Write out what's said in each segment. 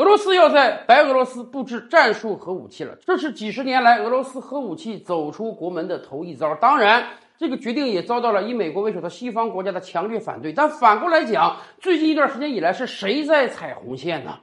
俄罗斯要在白俄罗斯布置战术核武器了，这是几十年来俄罗斯核武器走出国门的头一遭。当然，这个决定也遭到了以美国为首的西方国家的强烈反对。但反过来讲，最近一段时间以来，是谁在踩红线呢？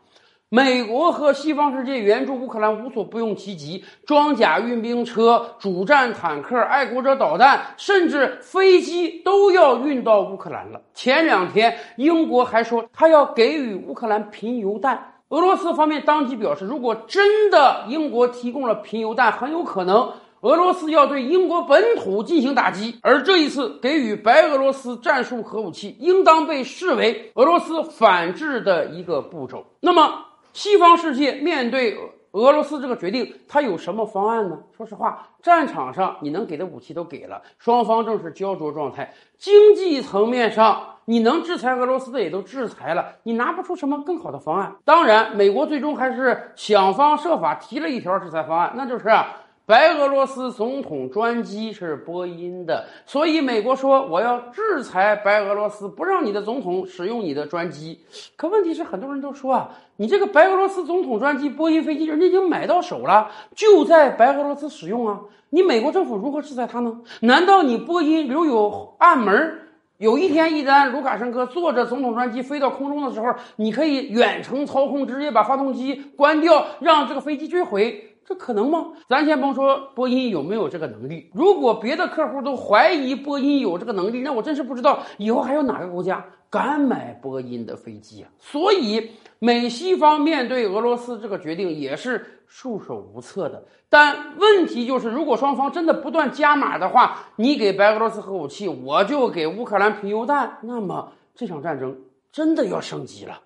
美国和西方世界援助乌克兰无所不用其极，装甲运兵车、主战坦克、爱国者导弹，甚至飞机都要运到乌克兰了。前两天，英国还说他要给予乌克兰贫铀弹。俄罗斯方面当即表示，如果真的英国提供了贫铀弹，很有可能俄罗斯要对英国本土进行打击。而这一次给予白俄罗斯战术核武器，应当被视为俄罗斯反制的一个步骤。那么，西方世界面对俄罗斯这个决定，它有什么方案呢？说实话，战场上你能给的武器都给了，双方正是焦灼状态。经济层面上。你能制裁俄罗斯的也都制裁了，你拿不出什么更好的方案。当然，美国最终还是想方设法提了一条制裁方案，那就是，白俄罗斯总统专机是波音的，所以美国说我要制裁白俄罗斯，不让你的总统使用你的专机。可问题是，很多人都说啊，你这个白俄罗斯总统专机波音飞机，人家已经买到手了，就在白俄罗斯使用啊，你美国政府如何制裁他呢？难道你波音留有暗门？有一天，一旦卢卡申科坐着总统专机飞到空中的时候，你可以远程操控，直接把发动机关掉，让这个飞机坠毁，这可能吗？咱先甭说波音有没有这个能力，如果别的客户都怀疑波音有这个能力，那我真是不知道以后还有哪个国家敢买波音的飞机啊！所以，美西方面对俄罗斯这个决定也是。束手无策的，但问题就是，如果双方真的不断加码的话，你给白俄罗斯核武器，我就给乌克兰贫铀弹，那么这场战争真的要升级了。